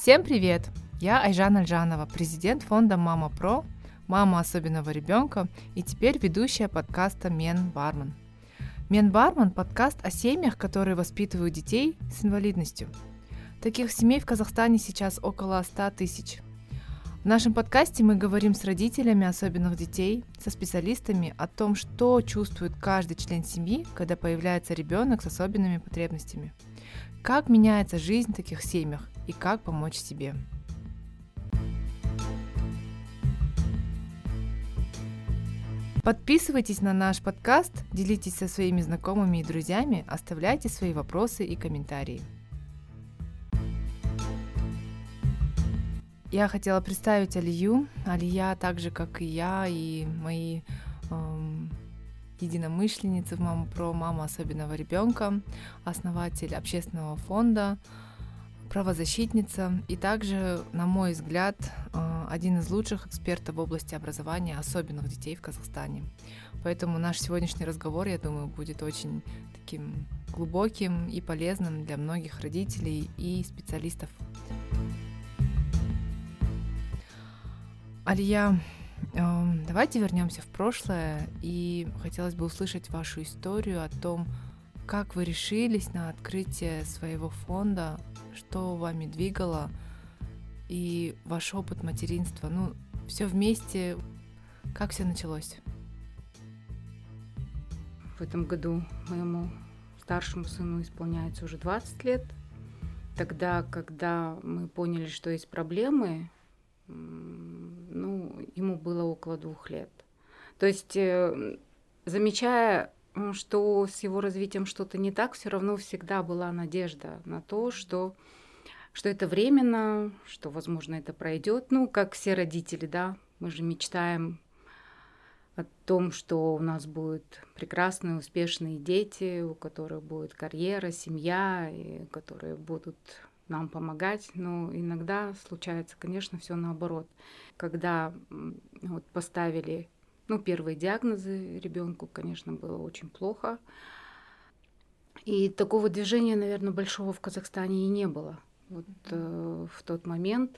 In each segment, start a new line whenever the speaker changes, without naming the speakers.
Всем привет! Я Айжан Альжанова, президент фонда «Мама Про», мама особенного ребенка и теперь ведущая подкаста «Мен Бармен». «Мен Бармен» – подкаст о семьях, которые воспитывают детей с инвалидностью. Таких семей в Казахстане сейчас около 100 тысяч – в нашем подкасте мы говорим с родителями особенных детей, со специалистами о том, что чувствует каждый член семьи, когда появляется ребенок с особенными потребностями. Как меняется жизнь в таких семьях и как помочь себе. Подписывайтесь на наш подкаст, делитесь со своими знакомыми и друзьями, оставляйте свои вопросы и комментарии. Я хотела представить Алию. Алия, так же как и я, и мои эм, единомышленницы в «Маму про маму особенного ребенка», основатель общественного фонда, правозащитница и также, на мой взгляд, э, один из лучших экспертов в области образования особенных детей в Казахстане. Поэтому наш сегодняшний разговор, я думаю, будет очень таким глубоким и полезным для многих родителей и специалистов. Алия, эм, давайте вернемся в прошлое, и хотелось бы услышать вашу историю о том, как вы решились на открытие своего фонда, что вами двигало, и ваш опыт материнства. Ну, все вместе, как все началось?
В этом году моему старшему сыну исполняется уже 20 лет. Тогда, когда мы поняли, что есть проблемы, ну, ему было около двух лет. То есть, э, замечая, что с его развитием что-то не так, все равно всегда была надежда на то, что, что это временно, что, возможно, это пройдет. Ну, как все родители, да, мы же мечтаем о том, что у нас будут прекрасные, успешные дети, у которых будет карьера, семья, и которые будут нам помогать, но иногда случается, конечно, все наоборот. Когда вот поставили ну, первые диагнозы ребенку, конечно, было очень плохо. И такого движения, наверное, большого в Казахстане и не было. Вот э, в тот момент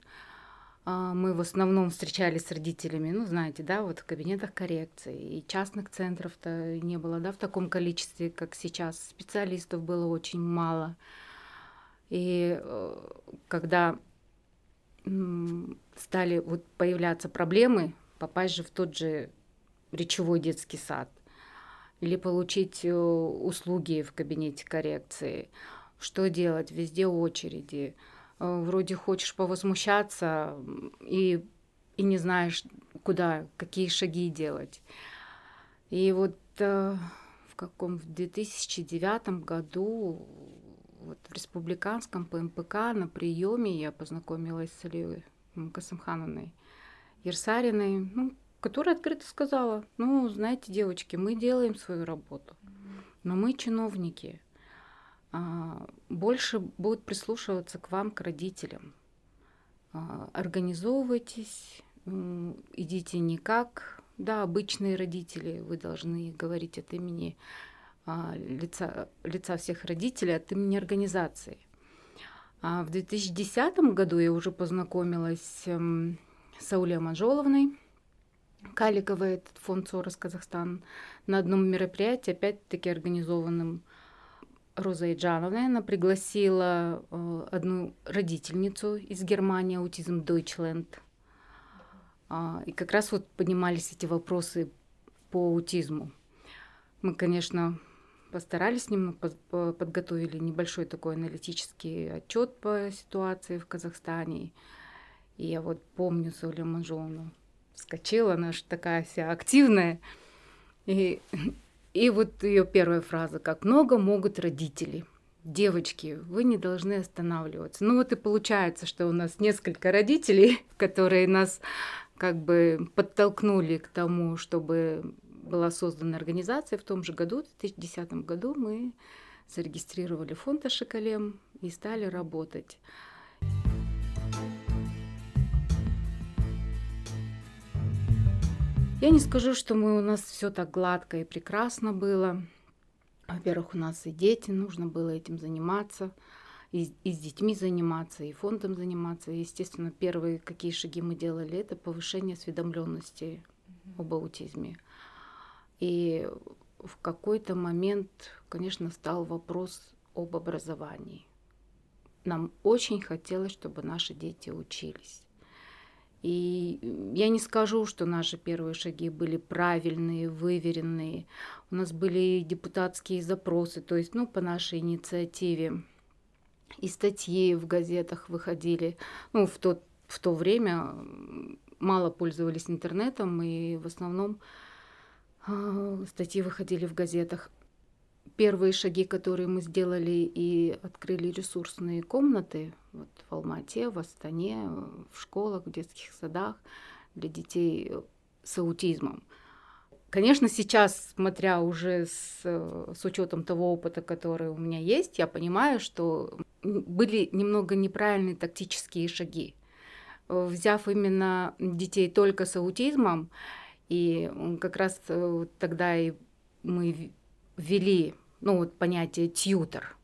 э, мы в основном встречались с родителями, ну, знаете, да, вот в кабинетах коррекции. И частных центров-то не было, да, в таком количестве, как сейчас. Специалистов было очень мало. И э, когда стали вот появляться проблемы, попасть же в тот же речевой детский сад или получить э, услуги в кабинете коррекции. Что делать? Везде очереди. Э, вроде хочешь повозмущаться и, и не знаешь, куда, какие шаги делать. И вот в каком в 2009 году вот в республиканском ПМПК на приеме я познакомилась с Алией Касымхановной Ерсариной, ну, которая открыто сказала, ну, знаете, девочки, мы делаем свою работу, но мы чиновники, а, больше будут прислушиваться к вам, к родителям. А, организовывайтесь, идите не как, да, обычные родители, вы должны говорить от имени а, лица, лица всех родителей от имени организации. А в 2010 году я уже познакомилась эм, с Аулей Манжоловной, Каликовой, этот фонд СОРОС Казахстан, на одном мероприятии, опять-таки организованном Розой Джановной. Она пригласила э, одну родительницу из Германии, аутизм Deutschland. А, и как раз вот поднимались эти вопросы по аутизму. Мы, конечно, постарались немного, подготовили небольшой такой аналитический отчет по ситуации в Казахстане. И я вот помню Солю Манжону. Вскочила, она же такая вся активная. И, и вот ее первая фраза, как много могут родители. Девочки, вы не должны останавливаться. Ну вот и получается, что у нас несколько родителей, которые нас как бы подтолкнули к тому, чтобы была создана организация в том же году, в 2010 году мы зарегистрировали фонд Ашикалем и стали работать. Я не скажу, что мы, у нас все так гладко и прекрасно было. Во-первых, у нас и дети, нужно было этим заниматься. и, и с детьми заниматься, и фондом заниматься. естественно, первые какие шаги мы делали, это повышение осведомленности об аутизме. И в какой-то момент, конечно, стал вопрос об образовании. Нам очень хотелось, чтобы наши дети учились. И я не скажу, что наши первые шаги были правильные, выверенные. У нас были депутатские запросы, то есть, ну, по нашей инициативе. И статьи в газетах выходили. Ну, в, тот, в то время мало пользовались интернетом, и в основном э, статьи выходили в газетах первые шаги, которые мы сделали и открыли ресурсные комнаты вот, в Алмате, в Астане, в школах, в детских садах для детей с аутизмом. Конечно, сейчас, смотря уже с, с учетом того опыта, который у меня есть, я понимаю, что были немного неправильные тактические шаги. Взяв именно детей только с аутизмом, и как раз э, тогда и мы ввели ну, вот понятие тьютер.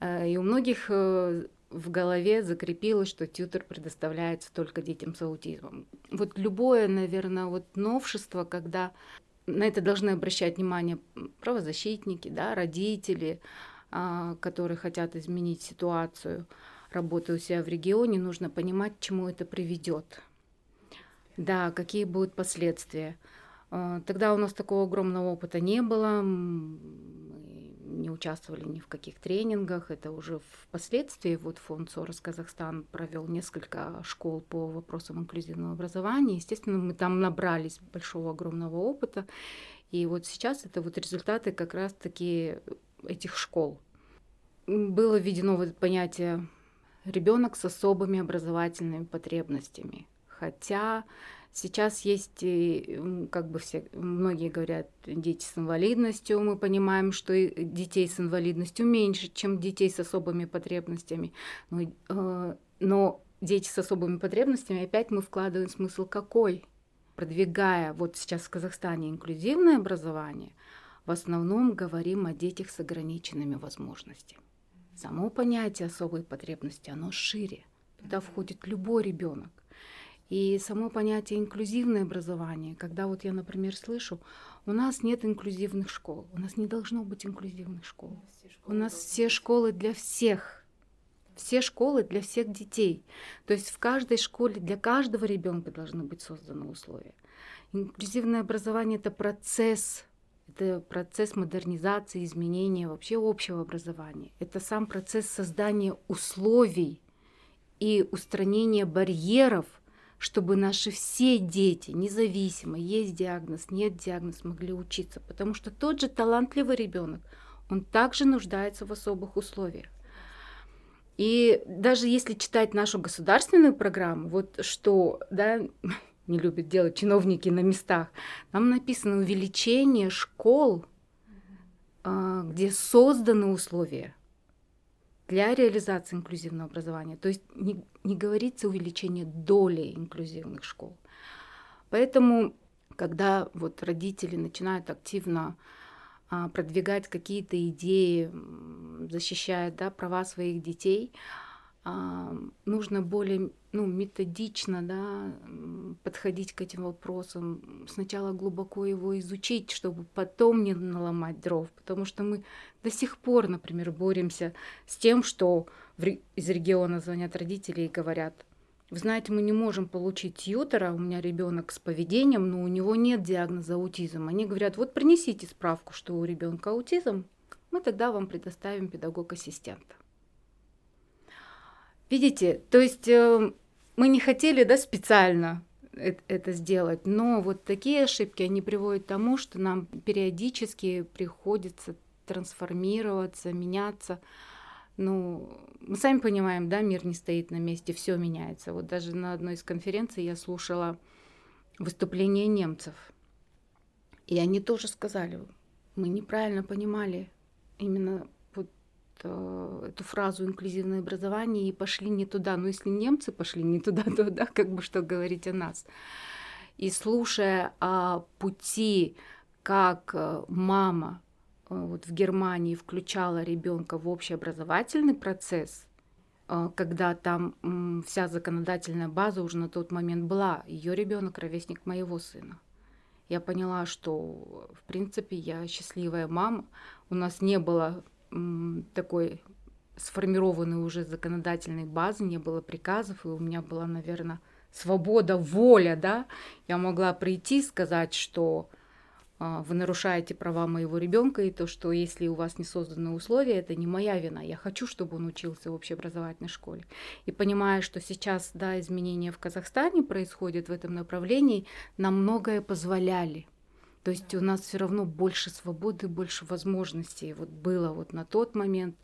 Mm-hmm. И у многих э, в голове закрепилось, что тьютер предоставляется только детям с аутизмом. Вот любое, наверное, вот новшество, когда на это должны обращать внимание правозащитники, да, родители, а, которые хотят изменить ситуацию, работая у себя в регионе, нужно понимать, к чему это приведет. Да, какие будут последствия. А, тогда у нас такого огромного опыта не было не участвовали ни в каких тренингах. Это уже впоследствии вот фонд СОРОС Казахстан провел несколько школ по вопросам инклюзивного образования. Естественно, мы там набрались большого огромного опыта. И вот сейчас это вот результаты как раз-таки этих школ. Было введено вот понятие ребенок с особыми образовательными потребностями. Хотя Сейчас есть, как бы все, многие говорят, дети с инвалидностью. Мы понимаем, что детей с инвалидностью меньше, чем детей с особыми потребностями. Но, э, но дети с особыми потребностями, опять мы вкладываем смысл какой? Продвигая вот сейчас в Казахстане инклюзивное образование, в основном говорим о детях с ограниченными возможностями. Само понятие особой потребности, оно шире. Туда входит любой ребенок. И само понятие инклюзивное образование, когда вот я, например, слышу, у нас нет инклюзивных школ, у нас не должно быть инклюзивных школ. У нас все школы для всех. Все школы для всех детей. То есть в каждой школе для каждого ребенка должны быть созданы условия. Инклюзивное образование это процесс, это процесс модернизации, изменения вообще общего образования. Это сам процесс создания условий и устранения барьеров чтобы наши все дети, независимо, есть диагноз, нет диагноз, могли учиться. Потому что тот же талантливый ребенок, он также нуждается в особых условиях. И даже если читать нашу государственную программу, вот что, да, не любят делать чиновники на местах, там написано увеличение школ, а, где созданы условия для реализации инклюзивного образования. То есть не, не говорится увеличение доли инклюзивных школ. Поэтому, когда вот родители начинают активно а, продвигать какие-то идеи, защищая да, права своих детей, нужно более ну, методично да, подходить к этим вопросам, сначала глубоко его изучить, чтобы потом не наломать дров, потому что мы до сих пор, например, боремся с тем, что из региона звонят родители и говорят, вы знаете, мы не можем получить тьютера, у меня ребенок с поведением, но у него нет диагноза аутизм. Они говорят, вот принесите справку, что у ребенка аутизм, мы тогда вам предоставим педагог-ассистента. Видите, то есть э, мы не хотели, да, специально это сделать, но вот такие ошибки, они приводят к тому, что нам периодически приходится трансформироваться, меняться. Ну, мы сами понимаем, да, мир не стоит на месте, все меняется. Вот даже на одной из конференций я слушала выступление немцев. И они тоже сказали, мы неправильно понимали именно э, эту фразу инклюзивное образование и пошли не туда. Но если немцы пошли не туда, то да, как бы что говорить о нас. И слушая о пути, как э, мама э, вот в Германии включала ребенка в общеобразовательный процесс, э, когда там вся законодательная база уже на тот момент была. Ее ребенок ровесник моего сына. Я поняла, что в принципе я счастливая мама. У нас не было такой сформированной уже законодательной базы, не было приказов, и у меня была, наверное, свобода, воля, да. Я могла прийти, сказать, что а, вы нарушаете права моего ребенка, и то, что если у вас не созданы условия, это не моя вина. Я хочу, чтобы он учился в общеобразовательной школе. И понимая, что сейчас, да, изменения в Казахстане происходят в этом направлении, нам многое позволяли. То есть у нас все равно больше свободы, больше возможностей. Вот было вот на тот момент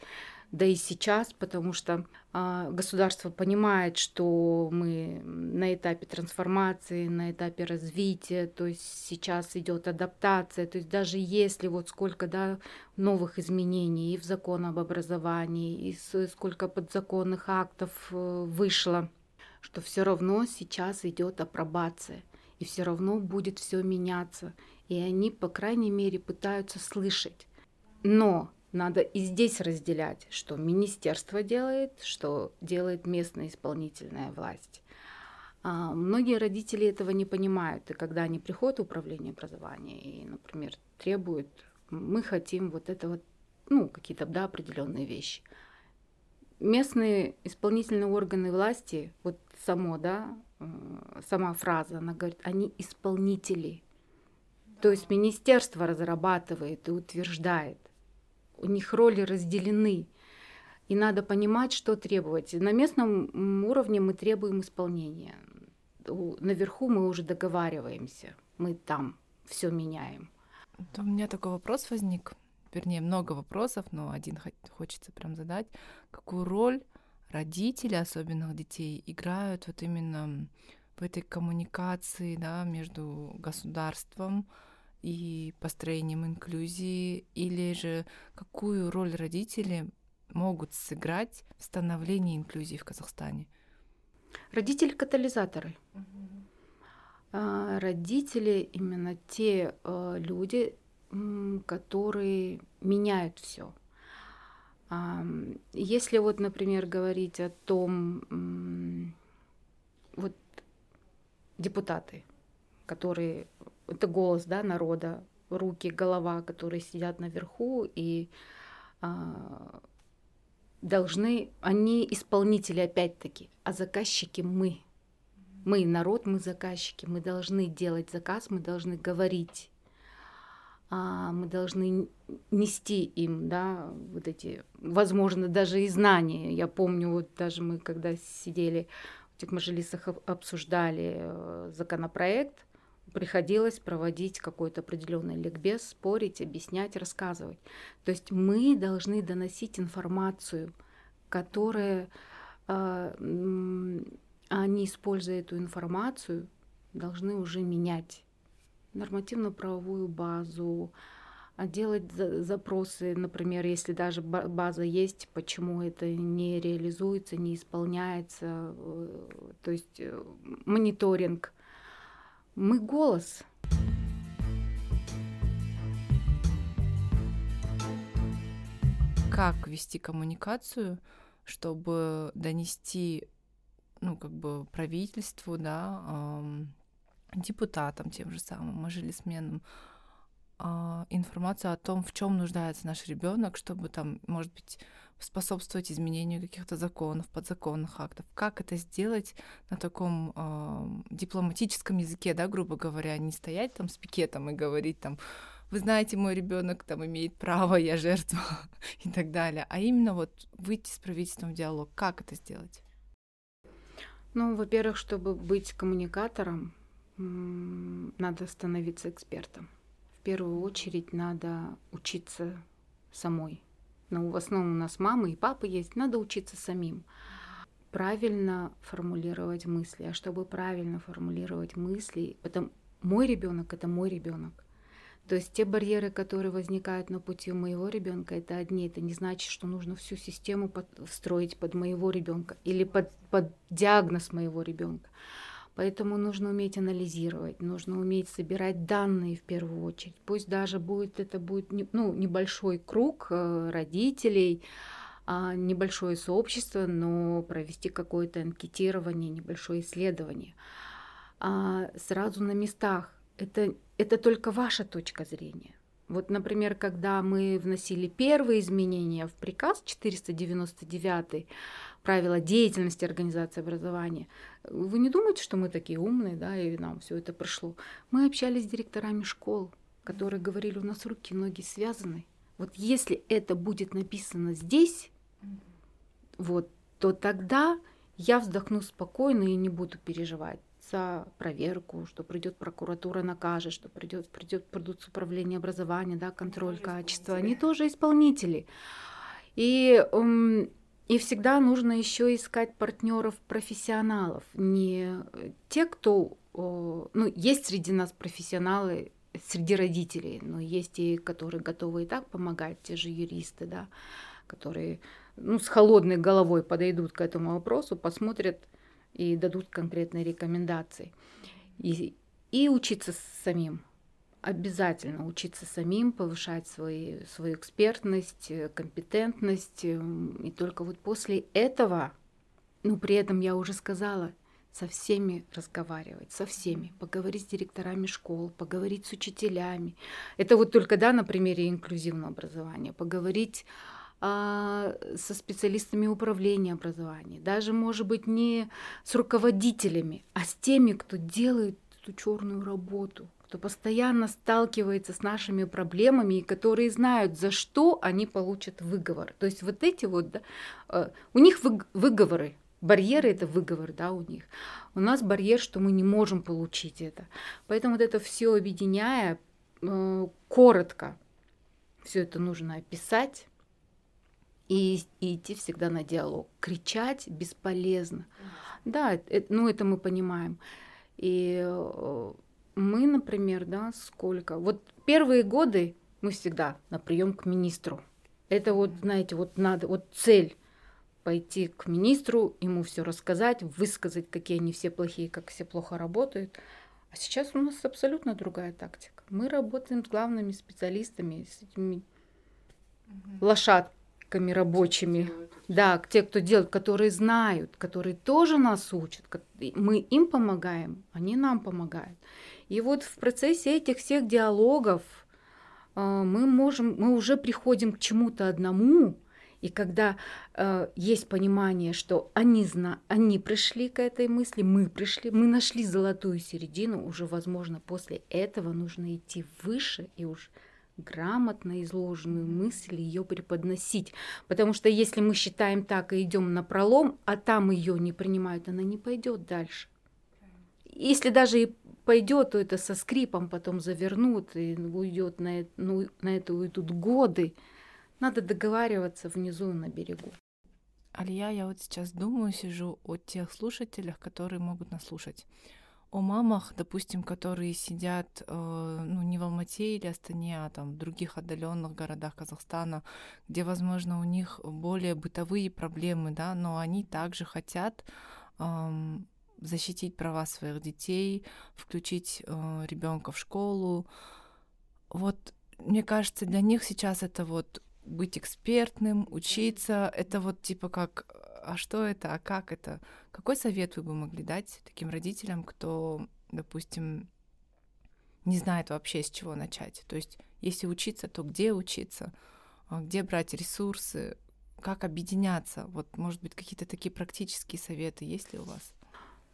да и сейчас, потому что а, государство понимает, что мы на этапе трансформации, на этапе развития, то есть сейчас идет адаптация, то есть даже если вот сколько да, новых изменений и в закон об образовании, и сколько подзаконных актов э, вышло, что все равно сейчас идет апробация, и все равно будет все меняться, и они, по крайней мере, пытаются слышать. Но надо и здесь разделять, что министерство делает, что делает местная исполнительная власть. А многие родители этого не понимают, и когда они приходят в управление образования и, например, требуют, мы хотим вот это вот, ну, какие-то, да, определенные вещи. Местные исполнительные органы власти, вот само, да, сама фраза, она говорит, они исполнители. То есть министерство разрабатывает и утверждает у них роли разделены. И надо понимать, что требовать. На местном уровне мы требуем исполнения. Наверху мы уже договариваемся. Мы там все меняем.
У меня такой вопрос возник. Вернее, много вопросов, но один хочется прям задать. Какую роль родители особенных детей играют вот именно в этой коммуникации да, между государством, и построением инклюзии, или же какую роль родители могут сыграть в становлении инклюзии в Казахстане?
Родители катализаторы. А, родители именно те э, люди, которые меняют все. Если вот, например, говорить о том, вот депутаты, которые это голос да, народа, руки, голова, которые сидят наверху и а, должны, они исполнители опять-таки, а заказчики мы. Мы народ, мы заказчики, мы должны делать заказ, мы должны говорить, а, мы должны нести им, да, вот эти, возможно, даже и знания. Я помню, вот даже мы, когда сидели в этих мажилисах, обсуждали э, законопроект, приходилось проводить какой-то определенный ликбез, спорить, объяснять, рассказывать. То есть мы должны доносить информацию, которая э, они, используя эту информацию, должны уже менять нормативно-правовую базу, а делать запросы, например, если даже база есть, почему это не реализуется, не исполняется, э, то есть э, мониторинг – мы голос.
Как вести коммуникацию, чтобы донести, ну, как бы правительству, да, депутатам тем же самым, мажилисменам, э, информацию о том, в чем нуждается наш ребенок, чтобы там, может быть, способствовать изменению каких-то законов, подзаконных актов. Как это сделать на таком э, дипломатическом языке, да, грубо говоря, не стоять там с пикетом и говорить там, вы знаете, мой ребенок там имеет право, я жертва и так далее, а именно вот выйти с правительством в диалог. Как это сделать?
Ну, во-первых, чтобы быть коммуникатором, надо становиться экспертом. В первую очередь надо учиться самой ну, в основном у нас мамы и папы есть, надо учиться самим. Правильно формулировать мысли. А чтобы правильно формулировать мысли, это мой ребенок это мой ребенок. То есть те барьеры, которые возникают на пути у моего ребенка, это одни. Это не значит, что нужно всю систему под, встроить под моего ребенка или под, под диагноз моего ребенка. Поэтому нужно уметь анализировать, нужно уметь собирать данные в первую очередь. Пусть даже будет это будет ну, небольшой круг э, родителей, а, небольшое сообщество, но провести какое-то анкетирование, небольшое исследование. А сразу на местах. Это, это только ваша точка зрения. Вот, например, когда мы вносили первые изменения в приказ 499 правила деятельности организации образования, вы не думаете, что мы такие умные, да, и нам все это прошло? Мы общались с директорами школ, которые говорили, у нас руки, ноги связаны. Вот если это будет написано здесь, вот, то тогда я вздохну спокойно и не буду переживать за проверку, что придет прокуратура, накажет, что придет, придет, придут с управления образования, да, контроль качества. Они тоже исполнители. И, и всегда нужно еще искать партнеров профессионалов, не те, кто, ну, есть среди нас профессионалы, среди родителей, но есть и которые готовы и так помогать, те же юристы, да, которые ну, с холодной головой подойдут к этому вопросу, посмотрят и дадут конкретные рекомендации. И, и учиться самим. Обязательно учиться самим, повышать свои, свою экспертность, компетентность. И только вот после этого, ну при этом я уже сказала, со всеми разговаривать, со всеми, поговорить с директорами школ, поговорить с учителями. Это вот только, да, на примере инклюзивного образования, поговорить а, со специалистами управления образования, даже, может быть, не с руководителями, а с теми, кто делает эту черную работу, кто постоянно сталкивается с нашими проблемами и которые знают, за что они получат выговор. То есть вот эти вот, да, э, у них выговоры, барьеры это выговор, да, у них. У нас барьер, что мы не можем получить это. Поэтому вот это все объединяя, э, коротко, все это нужно описать, и, и идти всегда на диалог. Кричать бесполезно. Да, это, ну это мы понимаем. И э, мы, например, да, сколько... Вот первые годы мы всегда на прием к министру. Это вот, знаете, вот надо, вот цель пойти к министру, ему все рассказать, высказать, какие они все плохие, как все плохо работают. А сейчас у нас абсолютно другая тактика. Мы работаем с главными специалистами, с этими угу. лошадками рабочими. Да, те, кто делают, которые знают, которые тоже нас учат. Мы им помогаем, они нам помогают. И вот в процессе этих всех диалогов э, мы можем, мы уже приходим к чему-то одному, и когда э, есть понимание, что они, зна они пришли к этой мысли, мы пришли, мы нашли золотую середину, уже, возможно, после этого нужно идти выше и уж грамотно изложенную мысль ее преподносить. Потому что если мы считаем так и идем на пролом, а там ее не принимают, она не пойдет дальше. Если даже и пойдет, то это со скрипом потом завернут и уйдет на, ну, на это уйдут годы. Надо договариваться внизу на берегу.
Алия, я вот сейчас думаю, сижу о тех слушателях, которые могут нас слушать о мамах, допустим, которые сидят э, ну, не в Алмате или Астане, а там в других отдаленных городах Казахстана, где, возможно, у них более бытовые проблемы, да, но они также хотят защитить права своих детей, включить э, ребенка в школу. Вот мне кажется, для них сейчас это вот быть экспертным, учиться, это вот типа как а что это, а как это? Какой совет вы бы могли дать таким родителям, кто, допустим, не знает вообще, с чего начать? То есть, если учиться, то где учиться, а где брать ресурсы, как объединяться? Вот, может быть, какие-то такие практические советы есть ли у вас?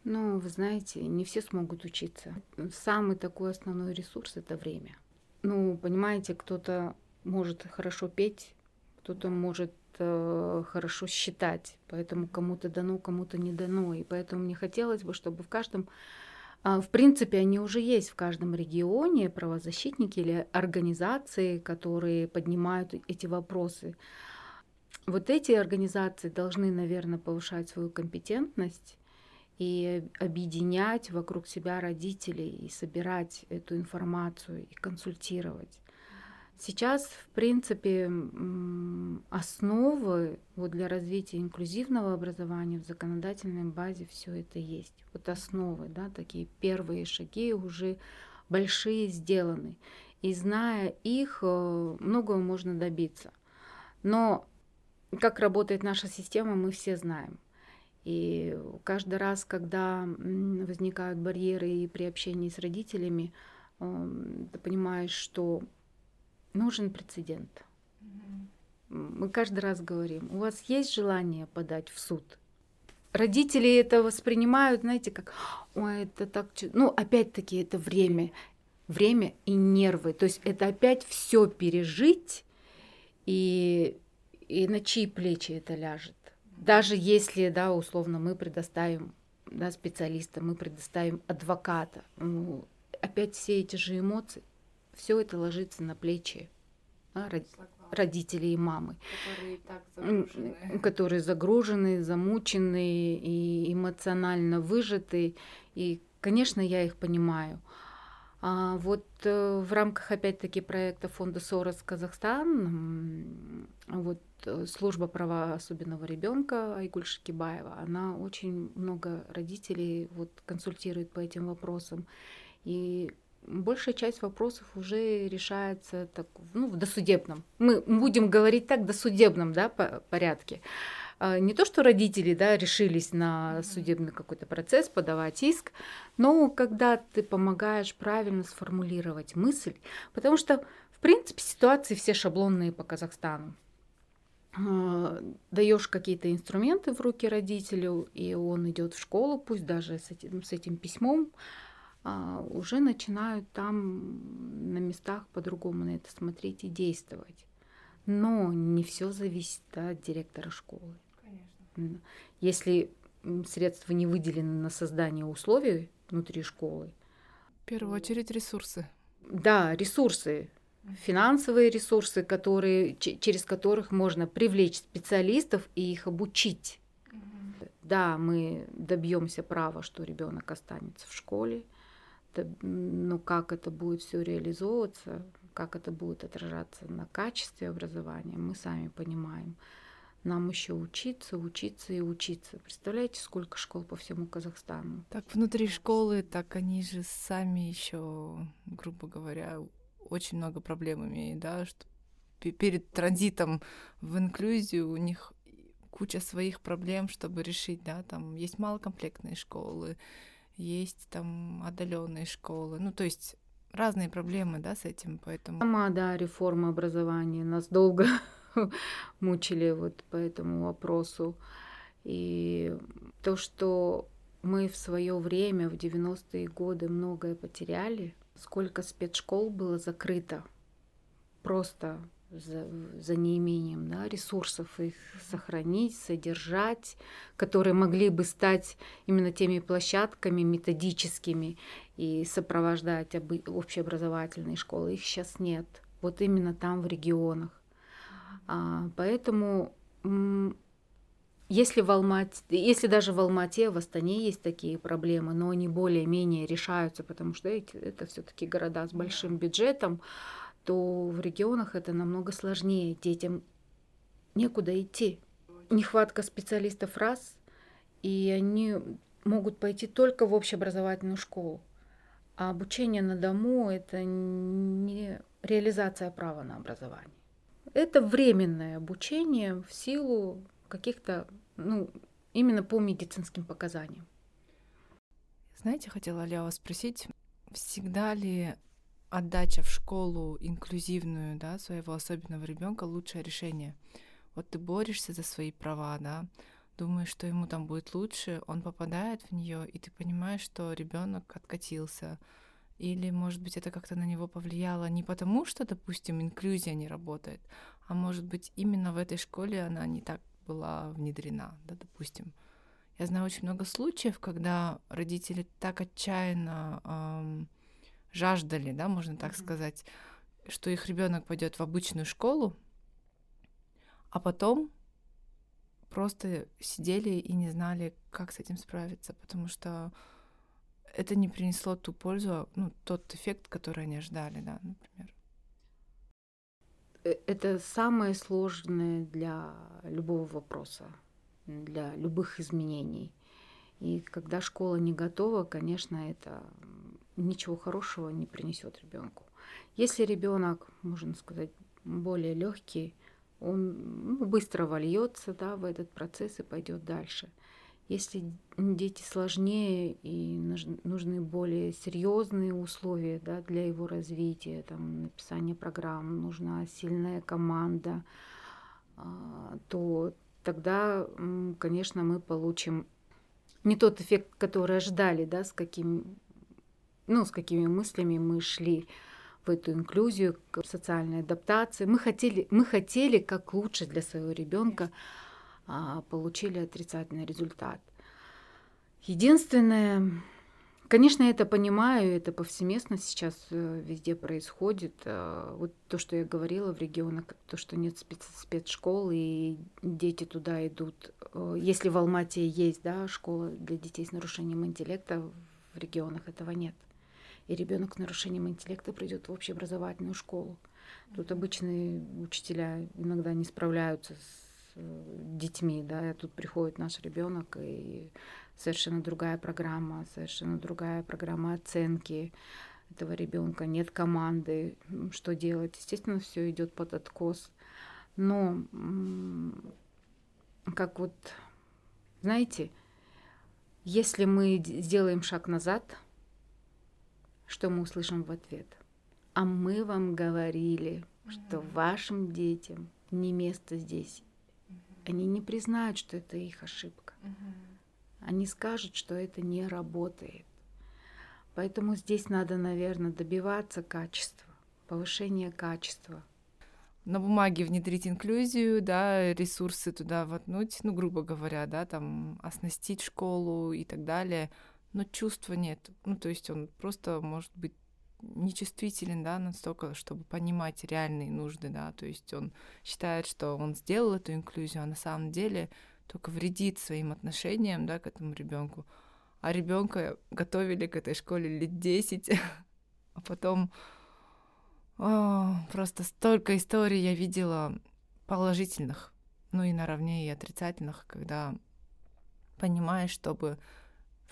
Ну, вы знаете, не все смогут учиться. Самый такой основной ресурс — это время. Ну, понимаете, кто-то может хорошо петь, кто-то может э, хорошо считать, поэтому кому-то дано, кому-то не дано. И поэтому мне хотелось бы, чтобы в каждом, э, в принципе, они уже есть в каждом регионе, правозащитники или организации, которые поднимают эти вопросы. Вот эти организации должны, наверное, повышать свою компетентность и объединять вокруг себя родителей и собирать эту информацию и консультировать. Сейчас, в принципе, основы вот для развития инклюзивного образования в законодательной базе все это есть. Вот основы, да, такие первые шаги уже большие сделаны. И зная их, э, многого можно добиться. Но как работает наша система, мы все знаем. И каждый раз, когда возникают барьеры и при общении с родителями, эм, ты понимаешь, что нужен прецедент. Мы каждый раз говорим, у вас есть желание подать в суд? Родители это воспринимают, знаете, как, ой, это так, ну, опять-таки, это время, время и нервы. То есть это опять все пережить, и, и на чьи плечи это ляжет. Даже если, да, условно, мы предоставим да, специалиста, мы предоставим адвоката, ну, опять все эти же эмоции, все это ложится на плечи да, родителей и мамы, которые, так загружены. которые загружены, замучены и эмоционально выжаты. И, конечно, я их понимаю. А вот э, в рамках, опять-таки, проекта фонда Сорос Казахстан, вот э, служба права особенного ребенка Айгуль Шакибаева, она очень много родителей вот консультирует по этим вопросам. И большая часть вопросов уже решается так, ну, в досудебном. Мы будем говорить так, досудебном да, порядке. А, не то, что родители да, решились на судебный какой-то процесс, подавать иск, но когда ты помогаешь правильно сформулировать мысль, потому что, в принципе, ситуации все шаблонные по Казахстану. А, даешь какие-то инструменты в руки родителю, и он идет в школу, пусть даже с этим, с этим письмом, а, уже начинают там на местах по-другому на это смотреть и действовать. Но не все зависит от директора школы. Если средства не выделены на создание условий внутри школы.
В первую очередь ресурсы.
Да, ресурсы, финансовые ресурсы, которые, через которых можно привлечь специалистов и их обучить. Да, мы добьемся права, что ребенок останется в школе, но как это будет все реализовываться, как это будет отражаться на качестве образования, мы сами понимаем нам еще учиться, учиться и учиться. Представляете, сколько школ по всему Казахстану?
Так внутри школы, так они же сами еще, грубо говоря, очень много проблем имеют, да, что перед транзитом в инклюзию у них куча своих проблем, чтобы решить, да, там есть малокомплектные школы, есть там отдаленные школы, ну то есть разные проблемы, да, с этим, поэтому.
Сама, да, реформа образования нас долго мучили вот по этому вопросу. И то, что мы в свое время, в 90-е годы, многое потеряли, сколько спецшкол было закрыто просто за, за неимением да, ресурсов их сохранить, содержать, которые могли бы стать именно теми площадками методическими и сопровождать общеобразовательные школы. Их сейчас нет. Вот именно там, в регионах. А, поэтому если, в Алмате, если даже в Алмате, в Астане есть такие проблемы, но они более-менее решаются, потому что эти, это все-таки города с большим бюджетом, то в регионах это намного сложнее. Детям некуда идти. Нехватка специалистов раз, и они могут пойти только в общеобразовательную школу. А обучение на дому – это не реализация права на образование. Это временное обучение в силу каких-то, ну, именно по медицинским показаниям.
Знаете, хотела ли я вас спросить, всегда ли отдача в школу инклюзивную, да, своего особенного ребенка лучшее решение? Вот ты борешься за свои права, да, думаешь, что ему там будет лучше, он попадает в нее, и ты понимаешь, что ребенок откатился, или, может быть, это как-то на него повлияло не потому, что, допустим, инклюзия не работает, а может быть, именно в этой школе она не так была внедрена, да, допустим. Я знаю очень много случаев, когда родители так отчаянно эм, жаждали, да, можно так mm-hmm. сказать, что их ребенок пойдет в обычную школу, а потом просто сидели и не знали, как с этим справиться, потому что это не принесло ту пользу, ну, тот эффект, который они ждали, да, например.
Э, это самое сложное для любого вопроса, для любых изменений. И когда школа не готова, конечно, это ничего хорошего не принесет ребенку. Если ребенок, можно сказать, более легкий, он ну, быстро вольется да, в этот процесс и пойдет дальше. Если дети сложнее и нужны более серьезные условия да, для его развития, там, написание программ, нужна сильная команда, а, то тогда, конечно, мы получим не тот эффект, который ожидали, да, с каким, ну, с какими мыслями мы шли в эту инклюзию, к социальной адаптации. Мы хотели, мы хотели как лучше для своего ребенка, а получили отрицательный результат. Единственное, конечно, я это понимаю, это повсеместно сейчас э, везде происходит. Э, вот то, что я говорила в регионах, то, что нет спец спецшкол, и дети туда идут. Э, если в Алмате есть да, школа для детей с нарушением интеллекта, в регионах этого нет. И ребенок с нарушением интеллекта придет в общеобразовательную школу. Тут обычные учителя иногда не справляются с детьми, да, и тут приходит наш ребенок и совершенно другая программа, совершенно другая программа оценки этого ребенка, нет команды, что делать. Естественно, все идет под откос. Но как вот, знаете, если мы сделаем шаг назад, что мы услышим в ответ? А мы вам говорили, что вашим детям не место здесь. Они не признают, что это их ошибка они скажут, что это не работает. Поэтому здесь надо, наверное, добиваться качества, повышения качества.
На бумаге внедрить инклюзию, да, ресурсы туда воткнуть, ну, грубо говоря, да, там, оснастить школу и так далее, но чувства нет. Ну, то есть он просто может быть нечувствителен, да, настолько, чтобы понимать реальные нужды, да, то есть он считает, что он сделал эту инклюзию, а на самом деле только вредит своим отношениям, да, к этому ребенку. А ребенка готовили к этой школе лет 10, а потом о, просто столько историй я видела положительных, ну и наравне и отрицательных, когда понимаешь, чтобы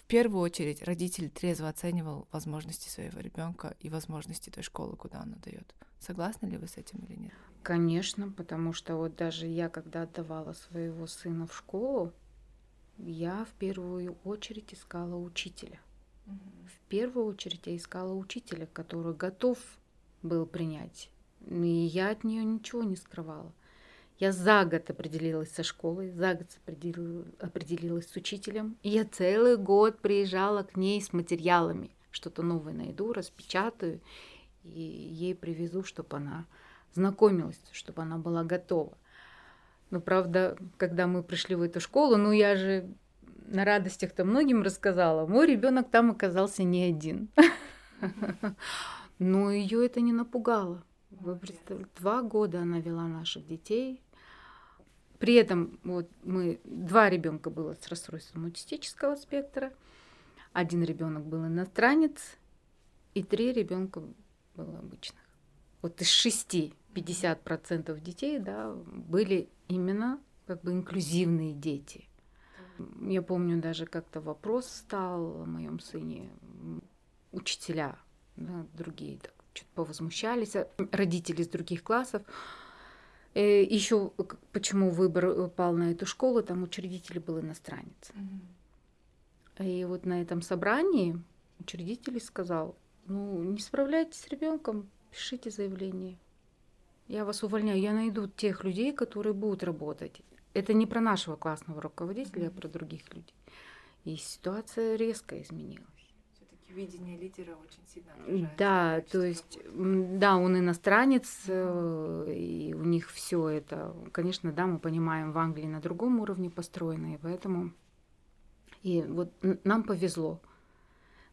первую очередь родитель трезво оценивал возможности своего ребенка и возможности той школы, куда она дает. Согласны ли вы с этим или нет?
Конечно, потому что вот даже я, когда отдавала своего сына в школу, я в первую очередь искала учителя. Угу. В первую очередь я искала учителя, который готов был принять. И я от нее ничего не скрывала. Я за год определилась со школой, за год определилась, с учителем. И я целый год приезжала к ней с материалами. Что-то новое найду, распечатаю и ей привезу, чтобы она знакомилась, чтобы она была готова. Но правда, когда мы пришли в эту школу, ну я же на радостях-то многим рассказала, мой ребенок там оказался не один. Но ее это не напугало. Вы представляете, два года она вела наших детей. При этом вот мы два ребенка было с расстройством аутистического спектра, один ребенок был иностранец, и три ребенка было обычных. Вот из шести 50% детей да, были именно как бы инклюзивные дети. Я помню, даже как-то вопрос стал о моем сыне. Учителя, да, другие так, что-то повозмущались, родители из других классов. Э, Еще почему выбор пал на эту школу, там учредитель был иностранец. Mm-hmm. И вот на этом собрании учредитель сказал, ну, не справляйтесь с ребенком, пишите заявление. Я вас увольняю, я найду тех людей, которые будут работать. Это не про нашего классного руководителя, а про других людей. И ситуация резко изменилась.
Видение лидера очень сильно
отражается. Да, то есть, да, он иностранец, э, и у них все это, конечно, да, мы понимаем, в Англии на другом уровне построено, и поэтому и вот нам повезло.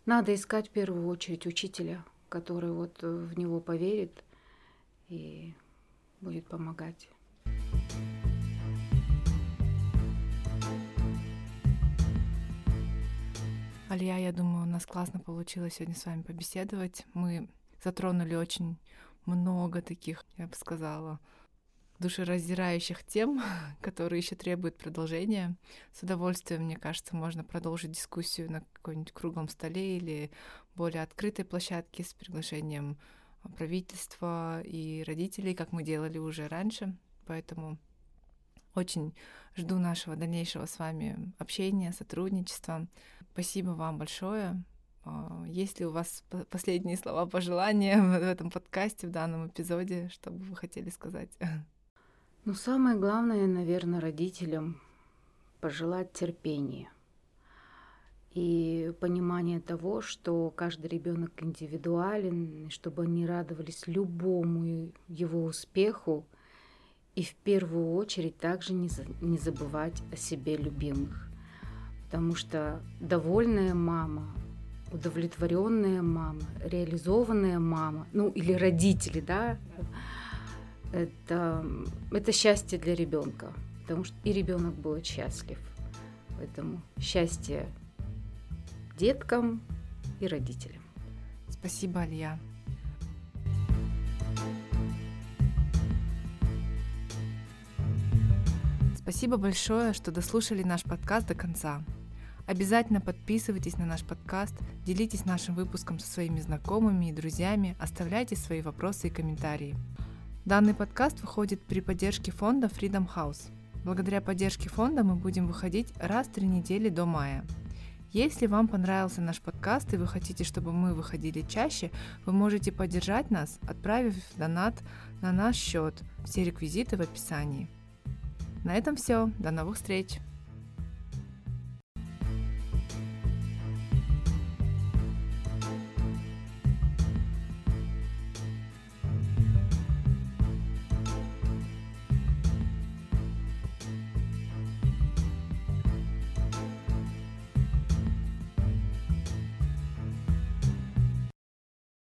Надо искать в первую очередь учителя, который вот э, в него поверит и будет помогать.
Алия, я думаю, у нас классно получилось сегодня с вами побеседовать. Мы затронули очень много таких, я бы сказала, душераздирающих тем, которые еще требуют продолжения. С удовольствием, мне кажется, можно продолжить дискуссию на каком-нибудь круглом столе или более открытой площадке с приглашением правительства и родителей, как мы делали уже раньше. Поэтому очень жду нашего дальнейшего с вами общения, сотрудничества. Спасибо вам большое. А, есть ли у вас последние слова пожелания в этом подкасте, в данном эпизоде, что бы вы хотели сказать?
Ну, самое главное, наверное, родителям пожелать терпения и понимание того, что каждый ребенок индивидуален, чтобы они радовались любому его успеху, и в первую очередь также не, за, не забывать о себе любимых. Потому что довольная мама, удовлетворенная мама, реализованная мама, ну или родители, да, это, это счастье для ребенка, потому что и ребенок будет счастлив. Поэтому счастье деткам и родителям.
Спасибо, Алия. Спасибо большое, что дослушали наш подкаст до конца. Обязательно подписывайтесь на наш подкаст, делитесь нашим выпуском со своими знакомыми и друзьями, оставляйте свои вопросы и комментарии. Данный подкаст выходит при поддержке фонда Freedom House. Благодаря поддержке фонда мы будем выходить раз в три недели до мая. Если вам понравился наш подкаст и вы хотите, чтобы мы выходили чаще, вы можете поддержать нас, отправив донат на наш счет. Все реквизиты в описании. На этом все. До новых встреч!